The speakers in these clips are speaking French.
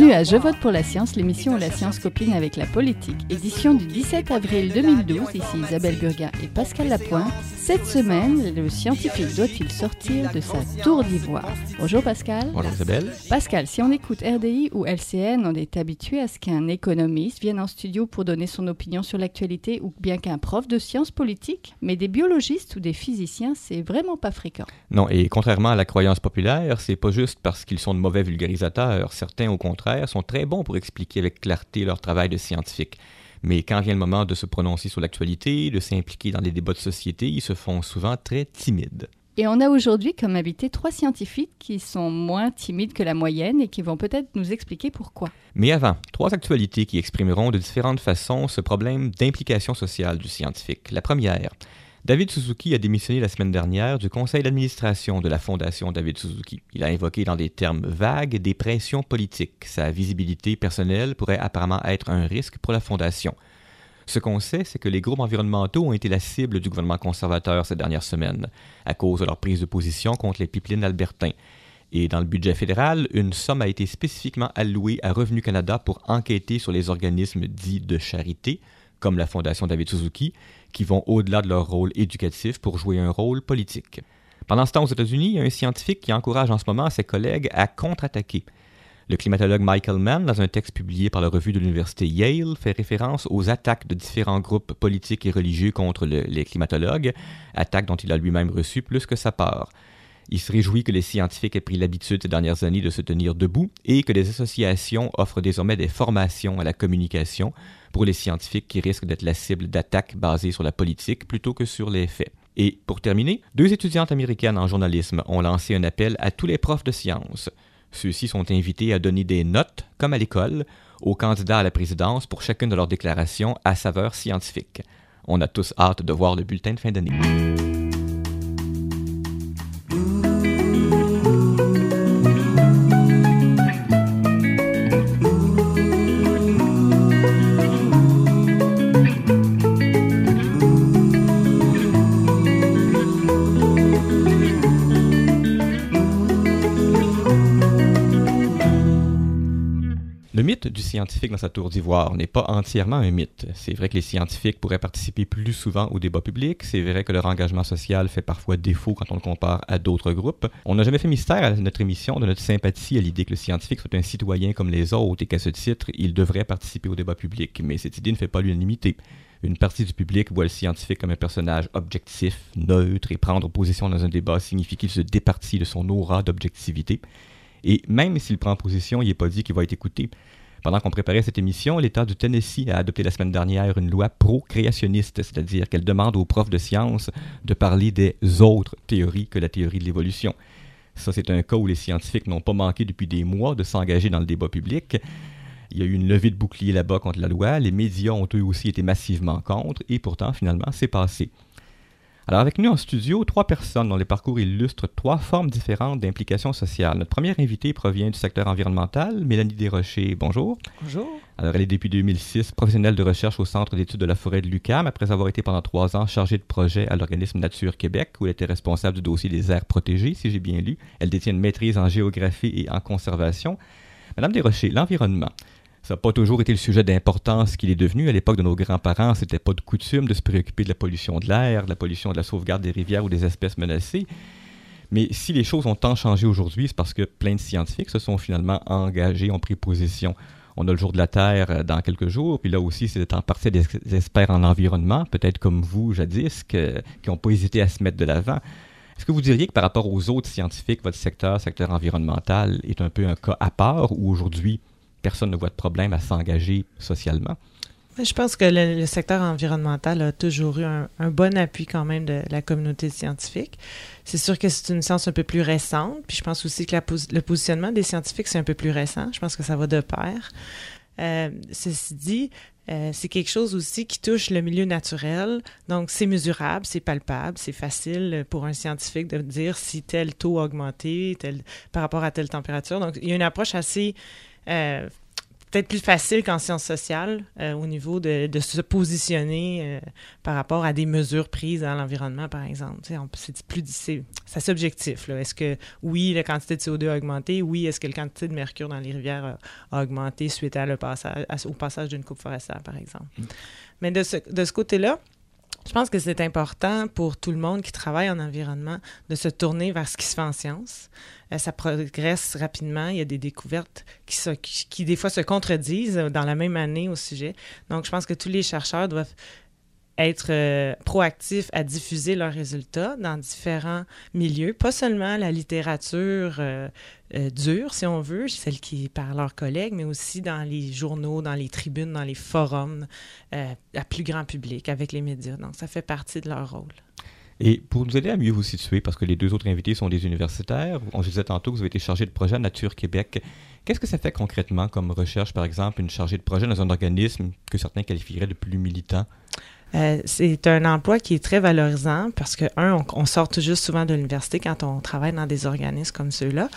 Bienvenue à Je vote pour la science, l'émission où la science copine avec la politique. Édition du 17 avril 2012, ici Isabelle Burguin et Pascal Lapointe. Cette semaine, le scientifique doit-il sortir de sa tour d'ivoire? Bonjour Pascal. Bonjour Isabelle. Pascal, si on écoute RDI ou LCN, on est habitué à ce qu'un économiste vienne en studio pour donner son opinion sur l'actualité ou bien qu'un prof de sciences politiques, mais des biologistes ou des physiciens, c'est vraiment pas fréquent. Non, et contrairement à la croyance populaire, c'est pas juste parce qu'ils sont de mauvais vulgarisateurs. Certains, au contraire, sont très bons pour expliquer avec clarté leur travail de scientifique. Mais quand vient le moment de se prononcer sur l'actualité, de s'impliquer dans des débats de société, ils se font souvent très timides. Et on a aujourd'hui comme invité trois scientifiques qui sont moins timides que la moyenne et qui vont peut-être nous expliquer pourquoi. Mais avant, trois actualités qui exprimeront de différentes façons ce problème d'implication sociale du scientifique. La première, David Suzuki a démissionné la semaine dernière du conseil d'administration de la Fondation David Suzuki. Il a invoqué dans des termes vagues des pressions politiques. Sa visibilité personnelle pourrait apparemment être un risque pour la Fondation. Ce qu'on sait, c'est que les groupes environnementaux ont été la cible du gouvernement conservateur ces dernières semaines, à cause de leur prise de position contre les pipelines albertains. Et dans le budget fédéral, une somme a été spécifiquement allouée à Revenu Canada pour enquêter sur les organismes dits de charité, comme la Fondation David Suzuki, qui vont au-delà de leur rôle éducatif pour jouer un rôle politique. Pendant ce temps, aux États-Unis, il y a un scientifique qui encourage en ce moment ses collègues à contre-attaquer. Le climatologue Michael Mann, dans un texte publié par la revue de l'Université Yale, fait référence aux attaques de différents groupes politiques et religieux contre les climatologues, attaques dont il a lui-même reçu plus que sa part. Il se réjouit que les scientifiques aient pris l'habitude ces dernières années de se tenir debout et que les associations offrent désormais des formations à la communication pour les scientifiques qui risquent d'être la cible d'attaques basées sur la politique plutôt que sur les faits. Et pour terminer, deux étudiantes américaines en journalisme ont lancé un appel à tous les profs de sciences. Ceux-ci sont invités à donner des notes, comme à l'école, aux candidats à la présidence pour chacune de leurs déclarations à saveur scientifique. On a tous hâte de voir le bulletin de fin d'année. Scientifique dans sa tour d'ivoire n'est pas entièrement un mythe. C'est vrai que les scientifiques pourraient participer plus souvent au débat public. C'est vrai que leur engagement social fait parfois défaut quand on le compare à d'autres groupes. On n'a jamais fait mystère à notre émission de notre sympathie à l'idée que le scientifique soit un citoyen comme les autres et qu'à ce titre, il devrait participer au débat public. Mais cette idée ne fait pas l'unanimité. Une partie du public voit le scientifique comme un personnage objectif, neutre, et prendre position dans un débat signifie qu'il se départit de son aura d'objectivité. Et même s'il prend position, il n'est pas dit qu'il va être écouté. Pendant qu'on préparait cette émission, l'État du Tennessee a adopté la semaine dernière une loi pro-créationniste, c'est-à-dire qu'elle demande aux profs de sciences de parler des autres théories que la théorie de l'évolution. Ça, c'est un cas où les scientifiques n'ont pas manqué depuis des mois de s'engager dans le débat public. Il y a eu une levée de bouclier là-bas contre la loi, les médias ont eux aussi été massivement contre, et pourtant, finalement, c'est passé. Alors, avec nous en studio, trois personnes dont les parcours illustrent trois formes différentes d'implication sociale. Notre première invitée provient du secteur environnemental, Mélanie Desrochers. Bonjour. Bonjour. Alors, elle est depuis 2006 professionnelle de recherche au Centre d'études de la forêt de l'UCAM, après avoir été pendant trois ans chargée de projet à l'organisme Nature Québec, où elle était responsable du dossier des aires protégées, si j'ai bien lu. Elle détient une maîtrise en géographie et en conservation. Madame Desrochers, l'environnement. Ça n'a pas toujours été le sujet d'importance qu'il est devenu. À l'époque de nos grands-parents, c'était pas de coutume de se préoccuper de la pollution de l'air, de la pollution de la sauvegarde des rivières ou des espèces menacées. Mais si les choses ont tant changé aujourd'hui, c'est parce que plein de scientifiques se sont finalement engagés, ont pris position. On a le jour de la Terre euh, dans quelques jours, puis là aussi, c'est en partie des experts en environnement, peut-être comme vous jadis, qui n'ont pas hésité à se mettre de l'avant. Est-ce que vous diriez que par rapport aux autres scientifiques, votre secteur, secteur environnemental, est un peu un cas à part, ou aujourd'hui, personne ne voit de problème à s'engager socialement. Je pense que le, secteur environnemental a toujours eu un, bon appui quand même de la communauté scientifique. C'est sûr que c'est une science un peu plus récente, puis je pense aussi que le positionnement des scientifiques, c'est un peu plus récent. Je pense que ça va de pair. Euh, ceci dit, euh, c'est quelque chose aussi qui touche le milieu naturel. Donc, c'est mesurable, c'est palpable, c'est facile pour un scientifique de dire si tel taux a augmenté par rapport à telle température. Donc, il y a une approche assez peut-être plus facile qu'en sciences sociales euh, au niveau de, de se positionner euh, par rapport à des mesures prises dans l'environnement, par exemple. C'est plus c'est subjectif. Est-ce que oui, la quantité de CO2 a augmenté? Oui, est-ce que la quantité de mercure dans les rivières a, augmenté suite à le passage, au passage d'une coupe forestière, par exemple? Mm. Mais de ce, de ce côté-là, je pense que c'est important pour tout le monde qui travaille en environnement de se tourner vers ce qui se fait en sciences. Euh, ça progresse rapidement. Il y a des découvertes qui, qui, qui, des fois se contredisent dans la même année au sujet. Donc, je pense que tous les chercheurs doivent être euh, proactifs à diffuser leurs résultats dans différents milieux, pas seulement la littérature euh, euh, dure, si on veut, celle qui est par leurs collègues, mais aussi dans les journaux, dans les tribunes, dans les forums, à plus grand public, avec les médias. Donc, ça fait partie de leur rôle. Et pour nous aider à mieux vous situer, parce que les deux autres invités sont des universitaires, on disait tantôt que vous avez été chargé de projet Nature Québec. Qu'est-ce que ça fait concrètement comme recherche, par exemple, une chargée de projet dans un organisme que certains qualifieraient de plus militant? Euh, c'est un emploi qui est très valorisant parce que, un, on, sort tout souvent de l'université quand on travaille dans des organismes comme ceux-là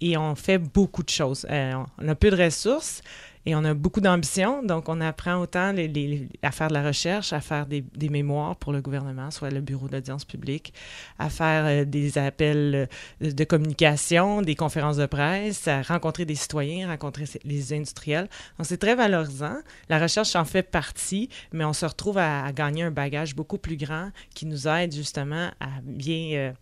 et on fait beaucoup de choses. Euh, on a peu de ressources, et on a beaucoup d'ambition, donc on apprend autant à faire de la recherche, à faire des, mémoires pour le gouvernement, soit le bureau d'audience publique, à faire euh, des appels euh, de communication, des conférences de presse, à rencontrer des citoyens, rencontrer les industriels. Donc c'est très valorisant. La recherche en fait partie, mais on se retrouve à, gagner un bagage beaucoup plus grand qui nous aide justement à bien, euh,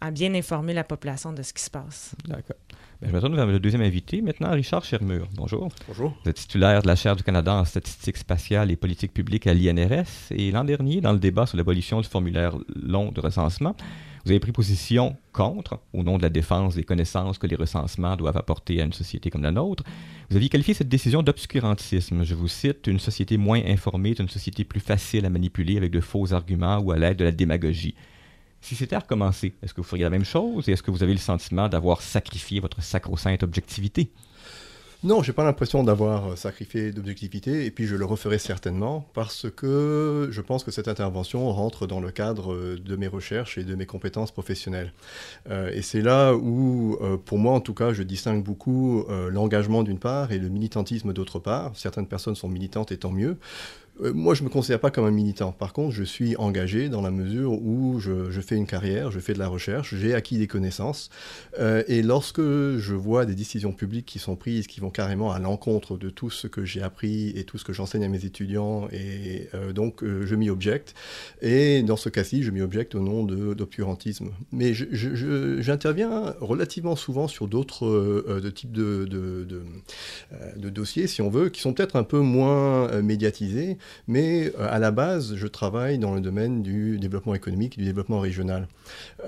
à bien informer la population de ce qui se passe. D'accord. Ben, je me tourne vers le deuxième invité, maintenant Richard Chermur. Bonjour. Bonjour. Vous êtes titulaire de la chaire du Canada en statistiques spatiales et politique publique à l'INRS. Et l'an dernier, dans le débat sur l'abolition du formulaire long de recensement, vous avez pris position contre, au nom de la défense des connaissances que les recensements doivent apporter à une société comme la nôtre. Vous aviez qualifié cette décision d'obscurantisme. Je vous cite, une société moins informée est une société plus facile à manipuler avec de faux arguments ou à l'aide de la démagogie. Si c'était à recommencer, est-ce que vous feriez la même chose et est-ce que vous avez le sentiment d'avoir sacrifié votre sacro-sainte objectivité? Non, j'ai pas l'impression d'avoir euh, sacrifié d'objectivité, et puis je le referai certainement parce que je pense que cette intervention rentre dans le cadre euh, de mes recherches et de mes compétences professionnelles. Euh, et c'est là où, pour moi en tout cas, je distingue beaucoup l'engagement d'une part et le militantisme d'autre part. Certaines personnes sont militantes et tant mieux. Euh, moi, je ne me considère pas comme un militant. Par contre, je suis engagé dans la mesure où je, fais une carrière, je fais de la recherche, j'ai acquis des connaissances. Euh, et lorsque je vois des décisions publiques qui sont prises, qui vont carrément à l'encontre de tout ce que j'ai appris et tout ce que j'enseigne à mes étudiants, et euh, donc je m'y objecte. Et dans ce cas-ci, je m'y objecte au nom d'obscurantisme. Mais j'interviens relativement souvent sur d'autres types de, de, dossiers, si on veut, qui sont peut-être un peu moins médiatisés mais euh, à la base, je travaille dans le domaine du développement économique, du développement régional.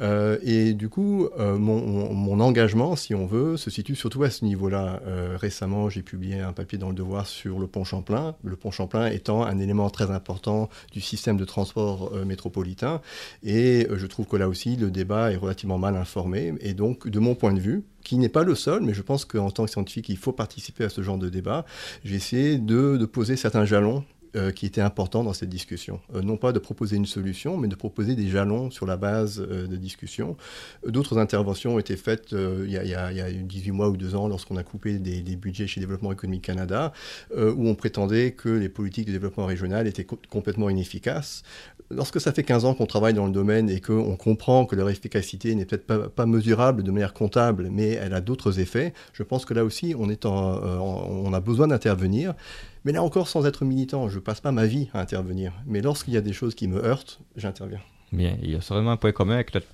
Euh, et du coup, euh, mon, engagement, si on veut, se situe surtout à ce niveau-là. récemment, j'ai publié un papier dans le Devoir sur le pont Champlain, le pont Champlain étant un élément très important du système de transport métropolitain. Et je trouve que là aussi, le débat est relativement mal informé. Et donc, de mon point de vue, qui n'est pas le seul, mais je pense qu'en tant que scientifique, il faut participer à ce genre de débat. J'ai essayé de poser certains jalons euh, qui était important dans cette discussion. Euh, non pas de proposer une solution, mais de proposer des jalons sur la base euh, de discussion. D'autres interventions ont été faites il y, a, il, y a, 18 mois ou deux ans lorsqu'on a coupé des, budgets chez Développement économique Canada, où on prétendait que les politiques de développement régional étaient complètement inefficaces. Lorsque ça fait 15 ans qu'on travaille dans le domaine et qu'on comprend que leur efficacité n'est peut-être pas, mesurable de manière comptable, mais elle a d'autres effets, je pense que là aussi, on a besoin d'intervenir. Mais là encore, sans être militant, je passe pas ma vie à intervenir. Mais lorsqu'il y a des choses qui me heurtent, j'interviens. Bien, il y a sûrement un point commun avec notre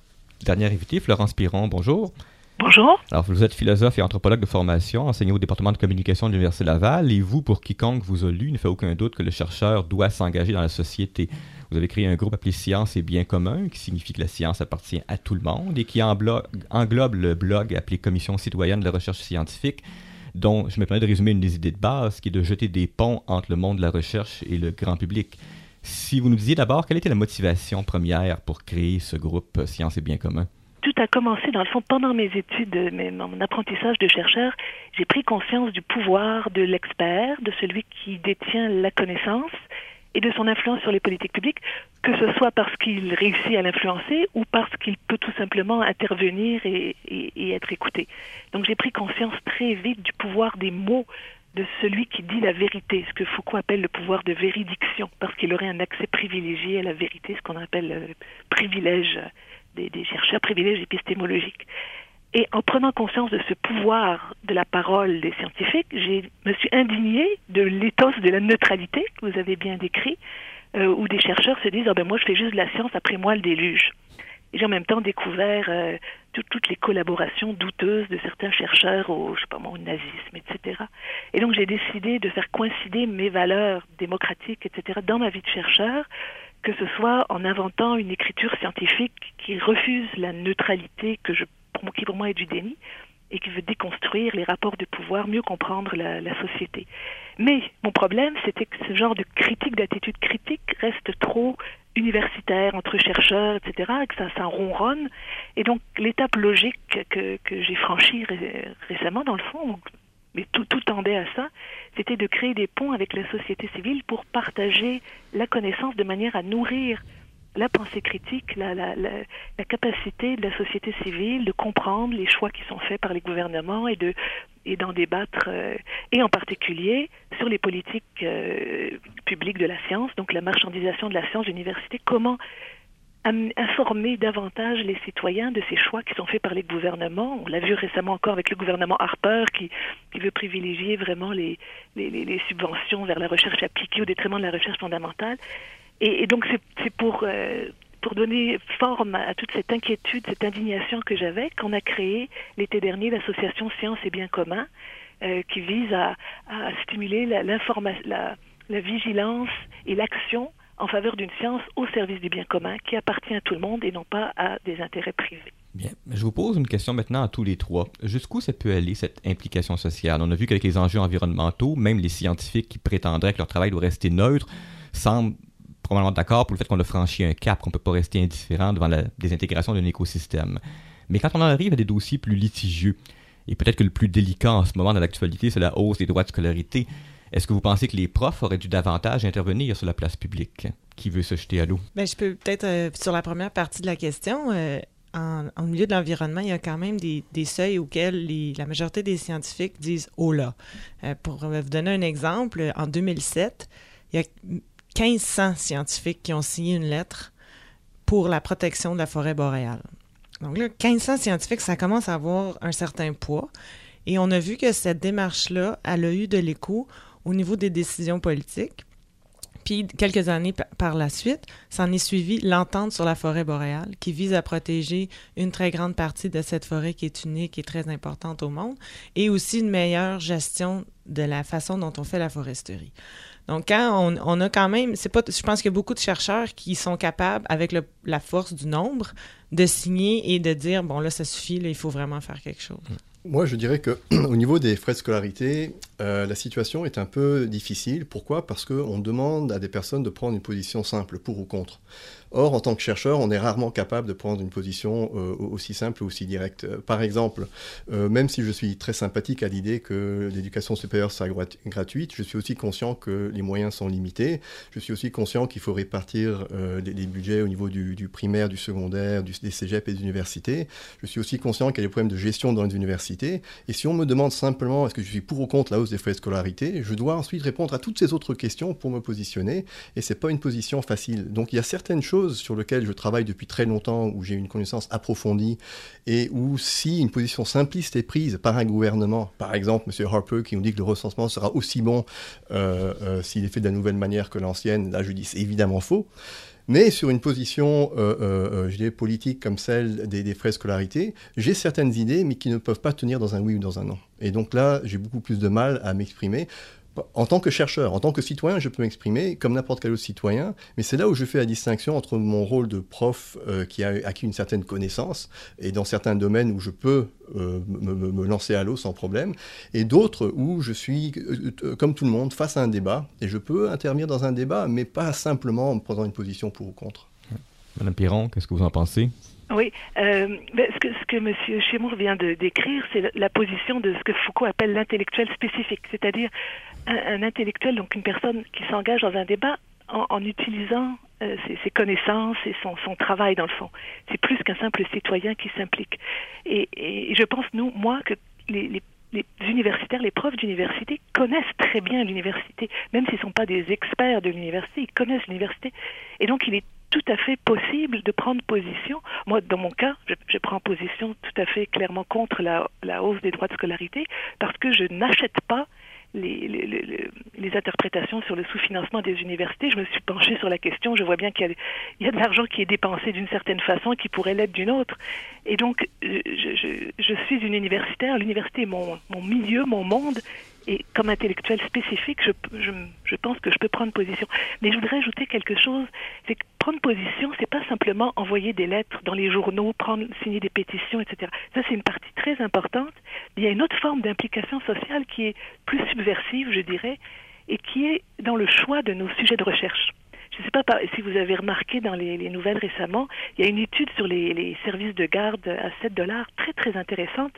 dernier invité, Florence Piron. Bonjour. Bonjour. Alors, vous êtes philosophe et anthropologue de formation, enseignant au département de communication de l'Université Laval, et vous, pour quiconque vous a lu, il ne fait aucun doute que le chercheur doit s'engager dans la société. Vous avez créé un groupe appelé Science et Bien commun, qui signifie que la science appartient à tout le monde et qui englobe le blog appelé Commission citoyenne de recherche scientifique, dont je me permets de résumer une des idées de base, qui est de jeter des ponts entre le monde de la recherche et le grand public. Si vous nous disiez d'abord, quelle était la motivation première pour créer ce groupe Sciences et Bien commun? Tout a commencé, dans le fond, pendant mes études, mon apprentissage de chercheur. J'ai pris conscience du pouvoir de l'expert, de celui qui détient la connaissance et de son influence sur les politiques publiques, que ce soit parce qu'il réussit à l'influencer ou parce qu'il peut tout simplement intervenir et, être écouté. Donc j'ai pris conscience très vite du pouvoir des mots de celui qui dit la vérité, ce que Foucault appelle le pouvoir de véridiction, parce qu'il aurait un accès privilégié à la vérité, ce qu'on appelle le privilège des, des chercheurs, privilège épistémologique. Et en prenant conscience de ce pouvoir de la parole des scientifiques, je me suis indignée de l'éthos de la neutralité que vous avez bien décrit, euh, où des chercheurs se disent ah ben moi je fais juste de la science, après moi le déluge. Et j'ai en même temps découvert euh, toutes les collaborations douteuses de certains chercheurs au, je sais pas moi, au nazisme, etc. Et donc j'ai décidé de faire coïncider mes valeurs démocratiques, etc. dans ma vie de chercheur, que ce soit en inventant une écriture scientifique qui refuse la neutralité que je qui pour moi est du déni et qui veut déconstruire les rapports de pouvoir, mieux comprendre la, société. Mais mon problème, c'était que ce genre de critique, d'attitude critique reste trop universitaire entre chercheurs, etc., et que ça, ça ronronne. Et donc, l'étape logique que, j'ai franchie récemment, dans le fond, mais tout tendait à ça, c'était de créer des ponts avec la société civile pour partager la connaissance de manière à nourrir la pensée critique, la, capacité de la société civile de comprendre les choix qui sont faits par les gouvernements et de d'en débattre, euh, et en particulier sur les politiques euh, publiques de la science, donc la marchandisation de la science d'université, comment informer davantage les citoyens de ces choix qui sont faits par les gouvernements? On l'a vu récemment encore avec le gouvernement Harper qui, veut privilégier vraiment les, subventions vers la recherche appliquée au détriment de la recherche fondamentale. Et, donc c'est pour euh, pour donner forme à, toute cette inquiétude, cette indignation que j'avais, qu'on a créé l'été dernier l'association Science et Bien commun, euh, qui vise à, stimuler la, la vigilance et l'action en faveur d'une science au service du bien commun qui appartient à tout le monde et non pas à des intérêts privés. Bien. Je vous pose une question maintenant à tous les trois. Jusqu'où ça peut aller, cette implication sociale? On a vu qu'avec les enjeux environnementaux, même les scientifiques qui prétendraient que leur travail doit rester neutre semblent probablement d'accord pour le fait qu'on a franchi un cap, qu'on ne peut pas rester indifférent devant la désintégration d'un écosystème. Mais quand on en arrive à des dossiers plus litigieux, et peut-être que le plus délicat en ce moment dans l'actualité, c'est la hausse des droits de scolarité, est-ce que vous pensez que les profs auraient dû davantage intervenir sur la place publique? Qui veut se jeter à l'eau? Bien, je peux peut-être, euh, sur la première partie de la question, euh, en, milieu de l'environnement, il y a quand même des, seuils auxquels la majorité des scientifiques disent « oh là euh, Pour vous donner un exemple, en 2007, il y a 1500 scientifiques qui ont signé une lettre pour la protection de la forêt boréale. Donc là, 1500 scientifiques, ça commence à avoir un certain poids. Et on a vu que cette démarche-là, elle a eu de l'écho au niveau des décisions politiques. Puis, quelques années par la suite, s'en est suivi l'entente sur la forêt boréale, qui vise à protéger une très grande partie de cette forêt qui est unique et très importante au monde, et aussi une meilleure gestion de la façon dont on fait la foresterie. Donc, quand on, a quand même, c'est pas, je pense qu'il y a beaucoup de chercheurs qui sont capables, avec la force du nombre, de signer et de dire bon là, ça suffit, il faut vraiment faire quelque chose. Moi, je dirais que au niveau des frais de scolarité, euh, la situation est un peu difficile. Pourquoi? Parce qu'on demande à des personnes de prendre une position simple, pour ou contre. Or, en tant que chercheur, on est rarement capable de prendre une position euh, aussi simple ou aussi directe. Euh, par exemple, euh, même si je suis très sympathique à l'idée que l'éducation supérieure soit gratuite, je suis aussi conscient que les moyens sont limités. Je suis aussi conscient qu'il faut répartir les, budgets au niveau du, primaire, du secondaire, des cégeps et des universités. Je suis aussi conscient qu'il y a des problèmes de gestion dans les universités. Et si on me demande simplement est-ce que je suis pour ou contre la hausse des frais de scolarité, je dois ensuite répondre à toutes ces autres questions pour me positionner. Et c'est pas une position facile. Donc il y a certaines choses sur lequel je travaille depuis très longtemps, où j'ai une connaissance approfondie, et où si une position simpliste est prise par un gouvernement, par exemple M. Harper qui nous dit que le recensement sera aussi bon euh, euh, s'il est fait de la nouvelle manière que l'ancienne, là je dis c'est évidemment faux. Mais sur une position, euh, je dirais, politique comme celle des, des frais scolarité, j'ai certaines idées, mais qui ne peuvent pas tenir dans un oui ou dans un non. Et donc là, j'ai beaucoup plus de mal à m'exprimer en tant que chercheur, en tant que citoyen, je peux m'exprimer comme n'importe quel autre citoyen, mais c'est là où je fais la distinction entre mon rôle de prof euh, qui a acquis une certaine connaissance et dans certains domaines où je peux euh, me, lancer à l'eau sans problème, et d'autres où je suis, euh, comme tout le monde, face à un débat, et je peux intervenir dans un débat, mais pas simplement en prenant une position pour ou contre. Madame Piron, qu'est-ce que vous en pensez? Oui, euh, ce que, ce que M. Chémour vient de décrire, c'est la, position de ce que Foucault appelle l'intellectuel spécifique, c'est-à-dire un, intellectuel, donc une personne qui s'engage dans un débat en, utilisant euh, ses, connaissances et son, travail dans le fond. C'est plus qu'un simple citoyen qui s'implique. Et, je pense, nous, moi, que les, universitaires, les profs d'université connaissent très bien l'université, même s'ils ne sont pas des experts de l'université, ils connaissent l'université. Et donc, il est tout à fait possible de prendre position. Moi, dans mon cas, je, prends position tout à fait clairement contre la hausse des droits de scolarité parce que je n'achète pas les, les, interprétations sur le sous-financement des universités. Je me suis penchée sur la question. Je vois bien qu'il y, y, a de l'argent qui est dépensé d'une certaine façon qui pourrait l'être d'une autre. Et donc, je, je, je, suis une universitaire. L'université est mon, mon milieu, mon monde et comme intellectuel spécifique, je, je, je, pense que je peux prendre position. Mais je voudrais ajouter quelque chose, c'est que prendre position, c'est pas simplement envoyer des lettres dans les journaux, prendre, signer des pétitions, etc. Ça, c'est une partie très importante. Il y a une autre forme d'implication sociale qui est plus subversive, je dirais, et qui est dans le choix de nos sujets de recherche. Je ne sais pas si vous avez remarqué dans les, les, nouvelles récemment, il y a une étude sur les, services de garde à 7 dollars très très intéressante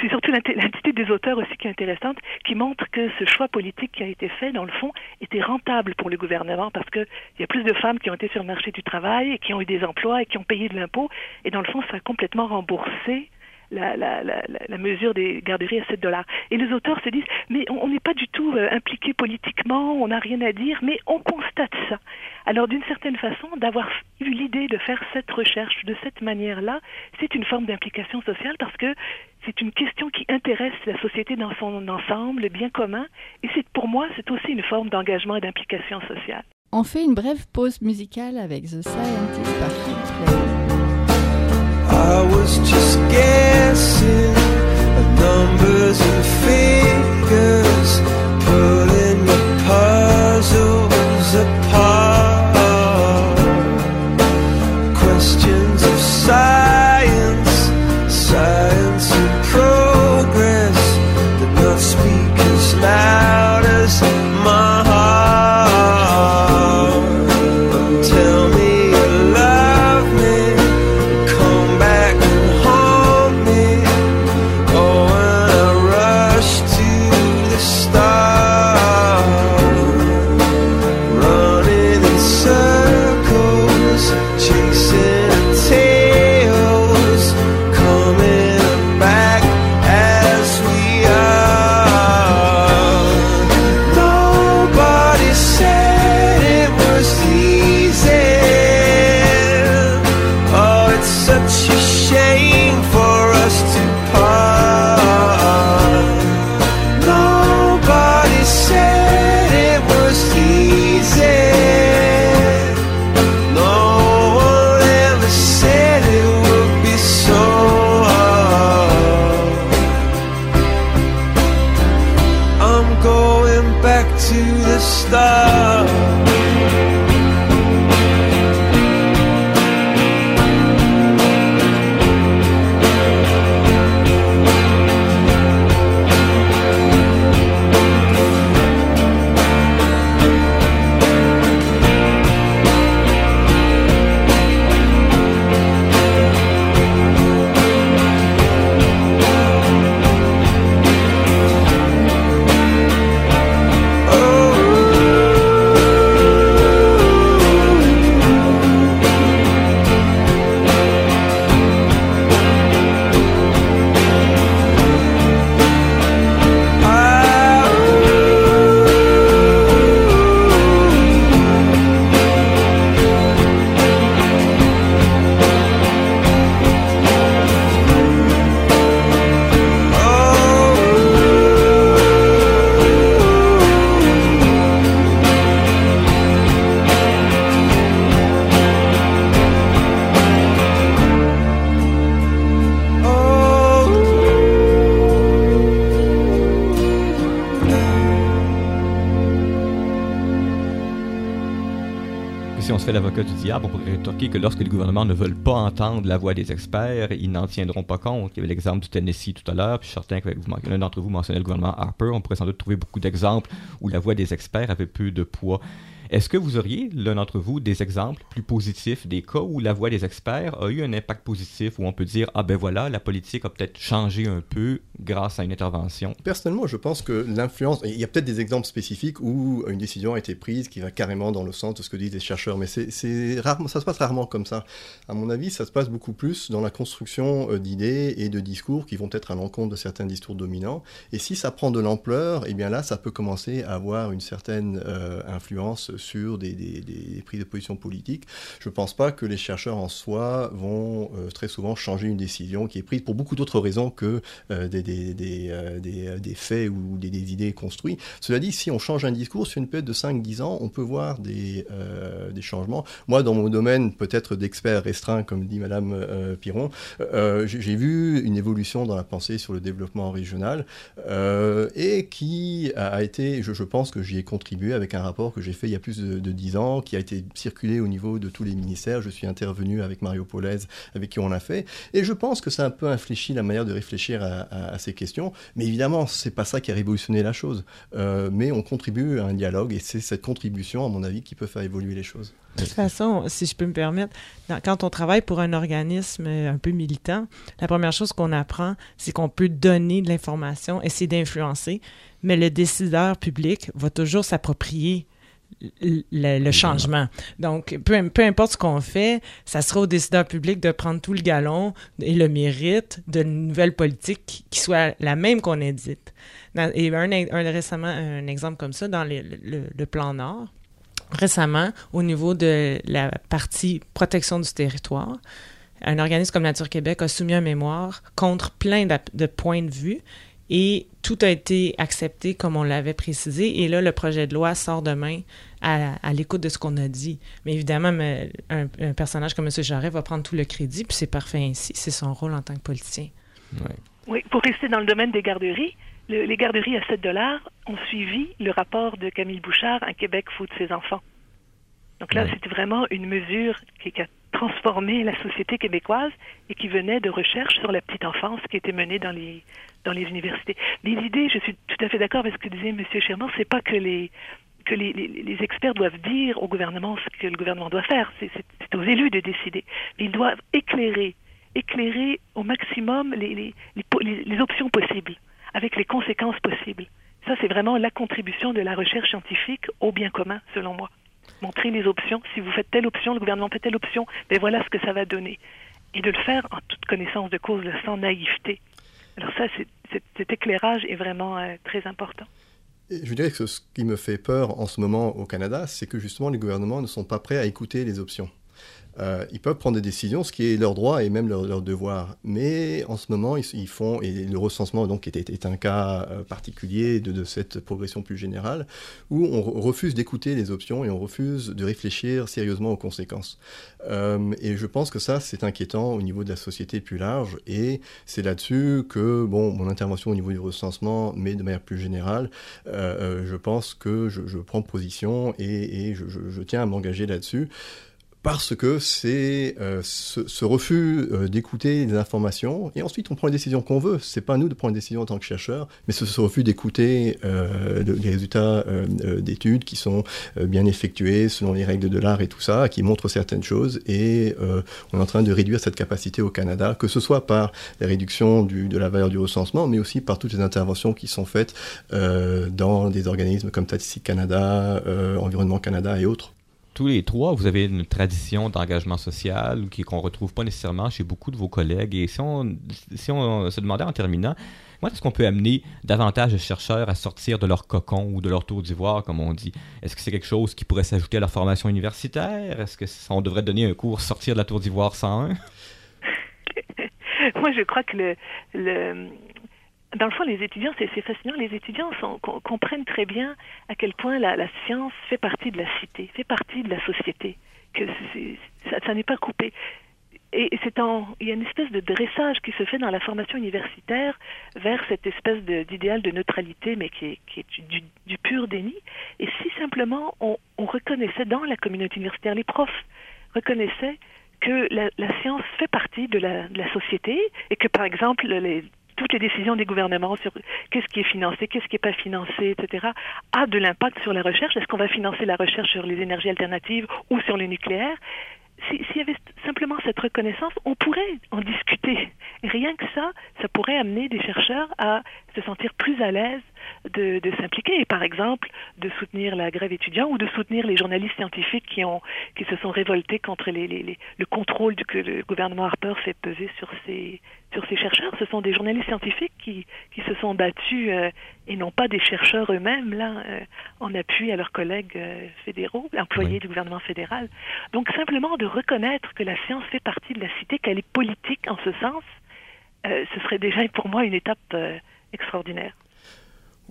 c'est surtout l'attitude des auteurs aussi qui est intéressante, qui montre que ce choix politique qui a été fait, dans le fond, était rentable pour le gouvernement parce qu'il y a plus de femmes qui ont été sur le marché du travail et qui ont eu des emplois et qui ont payé de l'impôt. Et dans le fond, ça a complètement remboursé la, la, la, la, mesure des garderies à 7 dollars. Et les auteurs se disent, mais on n'est pas du tout euh, impliqué politiquement, on n'a rien à dire, mais on constate ça. Alors d'une certaine façon, d'avoir eu l'idée de faire cette recherche de cette manière-là, c'est une forme d'implication sociale parce que c'est une question qui intéresse la société dans son ensemble, le bien commun, et c'est pour moi, c'est aussi une forme d'engagement et d'implication sociale. On fait une brève pause musicale avec The Scientist par I was just que lorsque les gouvernements ne veulent pas entendre la voix des experts, ils n'en tiendront pas compte. Il y avait l'exemple du Tennessee tout à l'heure, puis je suis certain que l'un d'entre vous mentionnait le gouvernement Harper. On pourrait sans doute trouver beaucoup d'exemples où la voix des experts avait peu de poids. Est-ce que vous auriez, l'un d'entre vous, des exemples plus positifs des cas où la voix des experts a eu un impact positif, où on peut dire, ah ben voilà, la politique a peut-être changé un peu grâce à une intervention? Personnellement, je pense que l'influence, il y a peut-être des exemples spécifiques où une décision a été prise qui va carrément dans le sens de ce que disent les chercheurs, mais c'est rarement, ça se passe rarement comme ça. À mon avis, ça se passe beaucoup plus dans la construction euh, d'idées et de discours qui vont être à l'encontre de certains discours dominants. Et si ça prend de l'ampleur, eh bien là, ça peut commencer à avoir une certaine euh, influence sur des, des, prises de position politiques. Je ne pense pas que les chercheurs en soi vont euh, très souvent changer une décision qui est prise pour beaucoup d'autres raisons que euh, des, des, faits ou des, idées construites. Cela dit, si on change un discours sur une période de 5-10 ans, on peut voir des, des changements. Moi, dans mon domaine peut-être d'expert restreint, comme dit Madame Piron, j'ai vu une évolution dans la pensée sur le développement régional et qui a été, je, je pense que j'y ai contribué avec un rapport que j'ai fait il y a plus de, de, 10 ans, qui a été circulé au niveau de tous les ministères. Je suis intervenu avec Mario Paulez, avec qui on l'a fait. Et je pense que ça a un peu infléchi la manière de réfléchir à, ces questions. Mais évidemment, c'est pas ça qui a révolutionné la chose. Euh, mais on contribue à un dialogue et c'est cette contribution, à mon avis, qui peut faire évoluer les choses. De toute façon, si je peux me permettre, quand on travaille pour un organisme un peu militant, la première chose qu'on apprend, c'est qu'on peut donner de l'information, essayer d'influencer, mais le décideur public va toujours s'approprier le, le, changement. Donc, peu, peu importe ce qu'on fait, ça sera au décideur public de prendre tout le galon et le mérite d'une nouvelle politique qui, soit la même qu'on édite. Dans, et un, un, récemment, un exemple comme ça, dans les, le, le, plan Nord, récemment, au niveau de la partie protection du territoire, un organisme comme Nature Québec a soumis un mémoire contre plein de, de points de vue et tout a été accepté comme on l'avait précisé. Et là, le projet de loi sort demain à, à l'écoute de ce qu'on a dit. Mais évidemment, mais un, un, personnage comme M. Jarret va prendre tout le crédit, puis c'est parfait ainsi. C'est son rôle en tant que politicien. Ouais. Oui, pour rester dans le domaine des garderies, le, les garderies à 7 dollars ont suivi le rapport de Camille Bouchard, Un Québec fou de ses enfants. Donc là, ouais. c'était vraiment une mesure qui, qui a transformé la société québécoise et qui venait de recherches sur la petite enfance qui était menée dans les dans les universités. Mais l'idée, je suis tout à fait d'accord avec ce que disait M. Sherman, c'est pas que les que les, les, les, experts doivent dire au gouvernement ce que le gouvernement doit faire. C'est aux élus de décider. Mais ils doivent éclairer, éclairer au maximum les, les, les, les options possibles, avec les conséquences possibles. Ça, c'est vraiment la contribution de la recherche scientifique au bien commun, selon moi. Montrer les options. Si vous faites telle option, le gouvernement fait telle option, ben voilà ce que ça va donner. Et de le faire en toute connaissance de cause, sans naïveté. Alors ça, cet éclairage est vraiment euh, très important. Je dirais que ce qui me fait peur en ce moment au Canada, c'est que justement les gouvernements ne sont pas prêts à écouter les options. Euh, ils peuvent prendre des décisions, ce qui est leur droit et même leur, devoir. Mais en ce moment, ils, font, et le recensement donc est, un cas euh, particulier de, cette progression plus générale, où on refuse d'écouter les options et on refuse de réfléchir sérieusement aux conséquences. Euh, et je pense que ça, c'est inquiétant au niveau de la société plus large, et c'est là-dessus que, bon, mon intervention au niveau du recensement, mais de manière plus générale, je pense que je, prends position et, je tiens à m'engager là-dessus parce que c'est euh, ce, refus euh, d'écouter les informations. Et ensuite on prend les décisions qu'on veut. C'est pas à nous de prendre une décision en tant que chercheurs, mais ce, ce refus d'écouter euh, les résultats d'études qui sont bien effectués selon les règles de l'art et tout ça, qui montrent certaines choses. Et on est en train de réduire cette capacité au Canada, que ce soit par la réduction du, de la valeur du recensement, mais aussi par toutes les interventions qui sont faites dans des organismes comme Statistique Canada, Environnement Canada et autres tous les trois, vous avez une tradition d'engagement social qu'on ne retrouve pas nécessairement chez beaucoup de vos collègues. Et si on, si on se demandait en terminant, comment est-ce qu'on peut amener davantage de chercheurs à sortir de leur cocon ou de leur tour d'ivoire, comme on dit? Est-ce que c'est quelque chose qui pourrait s'ajouter à leur formation universitaire? Est-ce qu'on devrait donner un cours sortir de la tour d'ivoire 101 Moi, je crois que le, le, dans le fond, les étudiants, c'est fascinant. Les étudiants comprennent très bien à quel point la, science fait partie de la cité, fait partie de la société, que ça, n'est pas coupé. Et c'est il y a une espèce de dressage qui se fait dans la formation universitaire vers cette espèce d'idéal de, neutralité, mais qui est, du, pur déni. Et si simplement on, on, reconnaissait dans la communauté universitaire, les profs reconnaissaient que la, science fait partie de la, société et que, par exemple, toutes les décisions des gouvernements sur qu'est-ce qui est financé, qu'est-ce qui n'est pas financé, etc., a de l'impact sur la recherche. Est-ce qu'on va financer la recherche sur les énergies alternatives ou sur le nucléaire? S'il y avait simplement cette reconnaissance, on pourrait en discuter. Rien que ça, ça pourrait amener des chercheurs à se sentir plus à l'aise de, de s'impliquer et par exemple de soutenir la grève étudiante ou de soutenir les journalistes scientifiques qui ont qui se sont révoltés contre les, les, les, le contrôle que le gouvernement Harper fait peser sur ces sur ces chercheurs. Ce sont des journalistes scientifiques qui, qui se sont battus euh, et non pas des chercheurs eux-mêmes là euh, en appui à leurs collègues euh, fédéraux, employés Oui. du gouvernement fédéral. Donc simplement de reconnaître que la science fait partie de la cité, qu'elle est politique en ce sens, ce serait déjà pour moi une étape extraordinaire.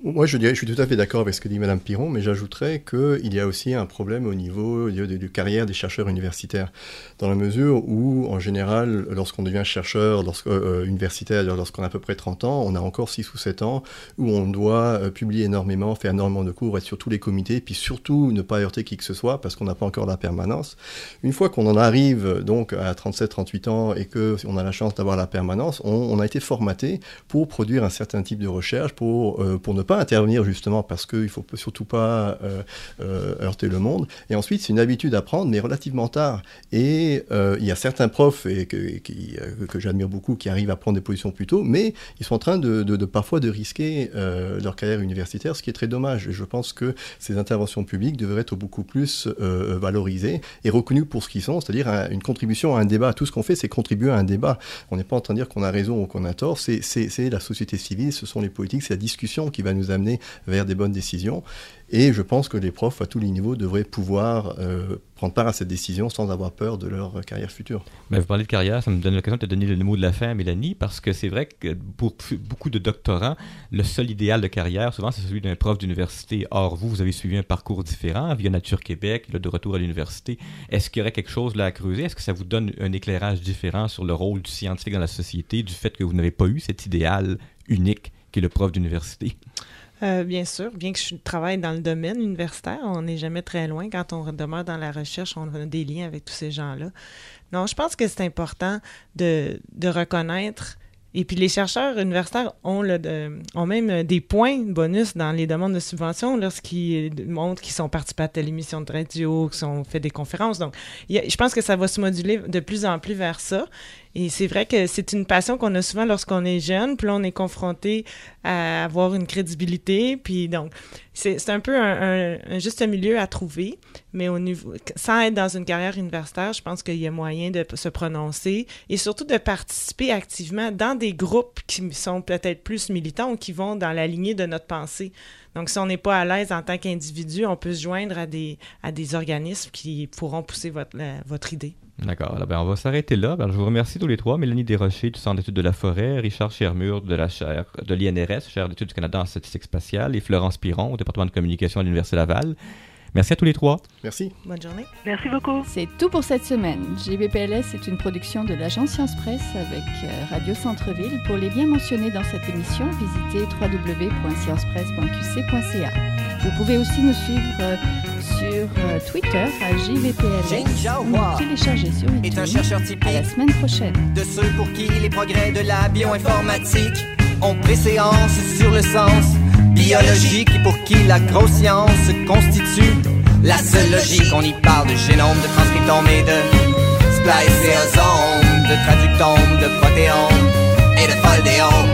Moi, je dirais, je suis tout à fait d'accord avec ce que dit Madame Piron, mais j'ajouterais qu'il y a aussi un problème au niveau de, de, carrière des chercheurs universitaires, dans la mesure où, en général, lorsqu'on devient chercheur lorsque, euh, universitaire, lorsqu'on a à peu près 30 ans, on a encore 6 ou 7 ans où on doit euh, publier énormément, faire énormément de cours, être sur tous les comités, puis surtout ne pas heurter qui que ce soit parce qu'on n'a pas encore la permanence. Une fois qu'on en arrive donc à 37-38 ans et que on a la chance d'avoir la permanence, on, on, a été formaté pour produire un certain type de recherche, pour, euh, pour ne pas intervenir justement parce qu'il ne faut surtout pas euh, euh, heurter le monde. Et ensuite, c'est une habitude à prendre, mais relativement tard. Et euh, il y a certains profs que, que j'admire beaucoup qui arrivent à prendre des positions plus tôt, mais ils sont en train de, parfois de risquer leur carrière universitaire, ce qui est très dommage. Et je pense que ces interventions publiques devraient être beaucoup plus valorisées et reconnues pour ce qu'ils sont, c'est-à-dire un, une contribution à un débat. Tout ce qu'on fait, c'est contribuer à un débat. On n'est pas en train de dire qu'on a raison ou qu'on a tort. C'est la société civile, ce sont les politiques, c'est la discussion qui va nous amener vers des bonnes décisions. Et je pense que les profs à tous les niveaux devraient pouvoir euh, prendre part à cette décision sans avoir peur de leur carrière future. Ben, vous parlez de carrière, ça me donne l'occasion de te donner le mot de la fin Mélanie, parce que c'est vrai que pour beaucoup de doctorants, le seul idéal de carrière, souvent, c'est celui d'un prof d'université. Or, vous, vous avez suivi un parcours différent via Nature Québec, là, de retour à l'université. Est-ce qu'il y aurait quelque chose là à creuser? Est-ce que ça vous donne un éclairage différent sur le rôle du scientifique dans la société, du fait que vous n'avez pas eu cet idéal unique? Qui est le prof d'université? Euh, bien sûr, bien que je travaille dans le domaine universitaire, on n'est jamais très loin. Quand on demeure dans la recherche, on a des liens avec tous ces gens-là. Non, je pense que c'est important de, de reconnaître. Et puis les chercheurs universitaires ont, le, de, ont même des points bonus dans les demandes de subvention lorsqu'ils montrent qu'ils sont participés à telle émission de radio, qu'ils ont fait des conférences. Donc, je pense que ça va se moduler de plus en plus vers ça. Et c'est vrai que c'est une passion qu'on a souvent lorsqu'on est jeune, puis là, on est confronté à avoir une crédibilité, puis donc, c'est un peu un, un, juste milieu à trouver, mais au niveau, sans être dans une carrière universitaire, je pense qu'il y a moyen de se prononcer et surtout de participer activement dans des groupes qui sont peut-être plus militants ou qui vont dans la lignée de notre pensée. Donc, si on n'est pas à l'aise en tant qu'individu, on peut se joindre à des, à des organismes qui pourront pousser votre, votre idée. D'accord. Ben, on va s'arrêter là. Je vous remercie tous les trois. Mélanie Desrochers du Centre d'études de la forêt, Richard Chermur de la chaire de l'INRS, chaire d'études du Canada en statistique spatiale, et Florence Piron au département de communication à l'Université Laval. Merci à tous les trois. Merci. Bonne journée. Merci beaucoup. C'est tout pour cette semaine. GBPLS est une production de l'agence Science Presse avec Radio Centre-Ville. Pour les liens mentionnés dans cette émission, visitez www.sciencepresse.qc.ca. Vous pouvez aussi nous suivre euh, sur euh, Twitter à JVPLS ou télécharger sur est un chercheur typique à la semaine prochaine. de ceux pour qui les progrès de la bioinformatique ont préséance sur le sens biologique et pour qui la grosse science constitue la seule logique. On y parle de génome, de transcriptome et de spliceosome, de traductome, de protéome et de foldéome,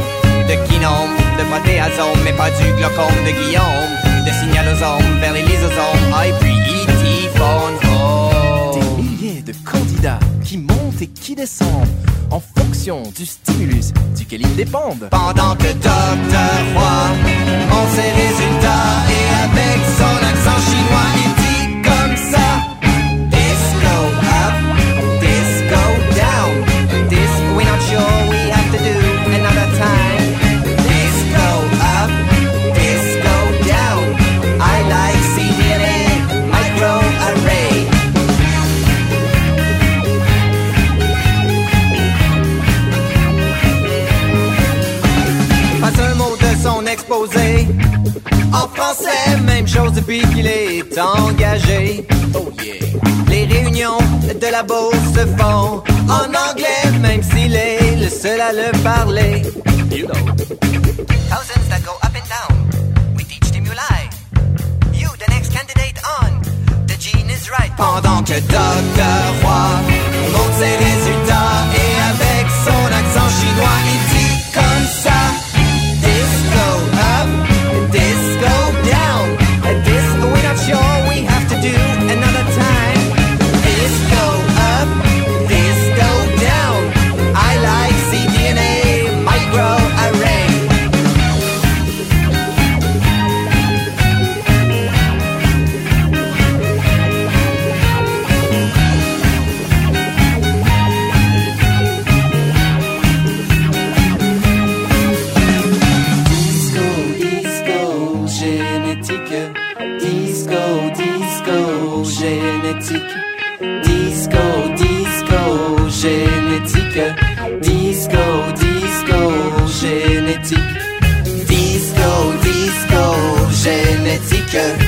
de kinome, de protéasome, mais pas du glaucome de Guillaume, de signalosome vers les lysosomes, ah, et puis E.T. phone home. Des milliers de candidats qui montent et qui descendent en fonction du stimulus duquel ils dépendent. Pendant que Docteur Roy montre ses résultats et avec son accent chinois il dit En français, même chose depuis qu'il est engagé. Oh yeah. Les réunions de la bourse se font en anglais, même s'il est le seul à le parler. You know. Thousands that go up and down with each stimuli. You, the next candidate on. The gene is right. Pendant que Dr. Roy Disco, disco, génétique.